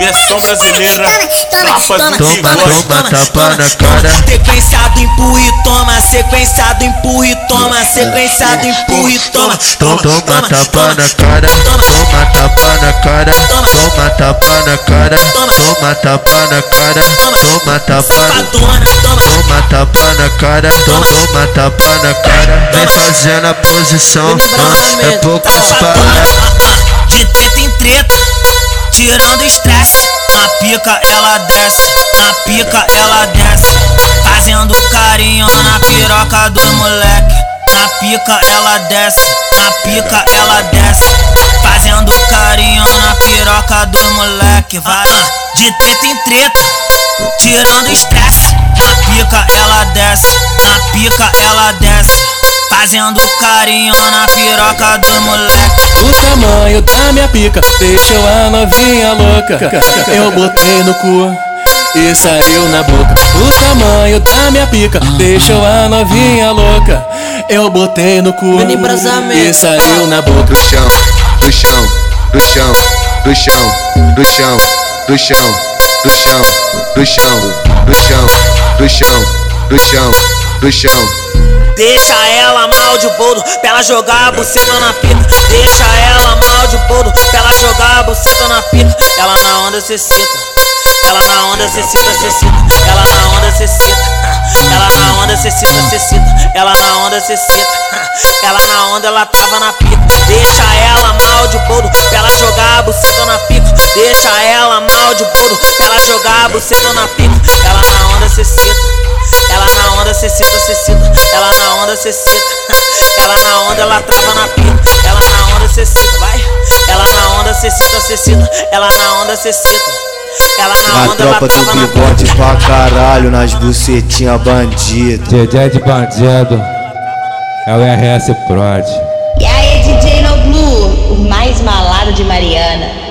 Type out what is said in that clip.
Versão brasileira. Do Toma, toma, tapa na cara. Sequenciado, empurra e toma. Sequenciado, empurra e toma. Sequenciado, empurra e toma. Toma, toma, tapa na cara. Toma, tapa na cara. Toma, tapa na cara. Toma, tapa na cara. Toma, tapa na Safadona, toma. Toma tapa na cara, toma tapa na cara. Vem fazendo a posição, ah, é poucas paradas. Tirando estresse. Na pica ela desce, na pica ela desce. Fazendo carinho na piroca do moleque. Na pica ela desce, na pica ela desce. Fazendo carinho na piroca do moleque. Vai de treta em treta, tirando estresse. Na pica Fazendo carinho na piroca do moleque. O tamanho da minha pica deixou a novinha louca. Eu botei no cu e saiu na boca. O tamanho da minha pica deixou a novinha louca. Eu botei no cu e saiu na boca. Do chão, do chão, do chão, do chão, do chão, do chão, do chão, do chão, do chão, do chão, do chão, do chão. Deixa ela mal de boldo, pra ela jogar a buceta na pica. Deixa ela mal de boldo, pra ela jogar a buceta na pica. Ela na onda cê cita, ela na onda cê cita, cê cita. Ela na onda cê cita, ela na onda cê cita, cê cita. Ela na onda cê cita, ela na onda ela tava na pica. Deixa ela mal de boldo, pra ela jogar a buceta na pica. Deixa ela mal de boldo, pra ela jogar a buceta na pica. Ela na onda cê cita. Ela na onda cê cita, cê cita. Ela na onda cê cita. Ela na onda ela trava na pica. Ela na onda cê cita, vai. Ela na onda cê cita, cê cita. Ela na onda cê cita. Ela na Na onda ela tropa do bigode pra caralho, nas bucetinha bandido. DJ de bandido é o RS Prod. E aí, DJ No Blue, o mais malado de Mariana.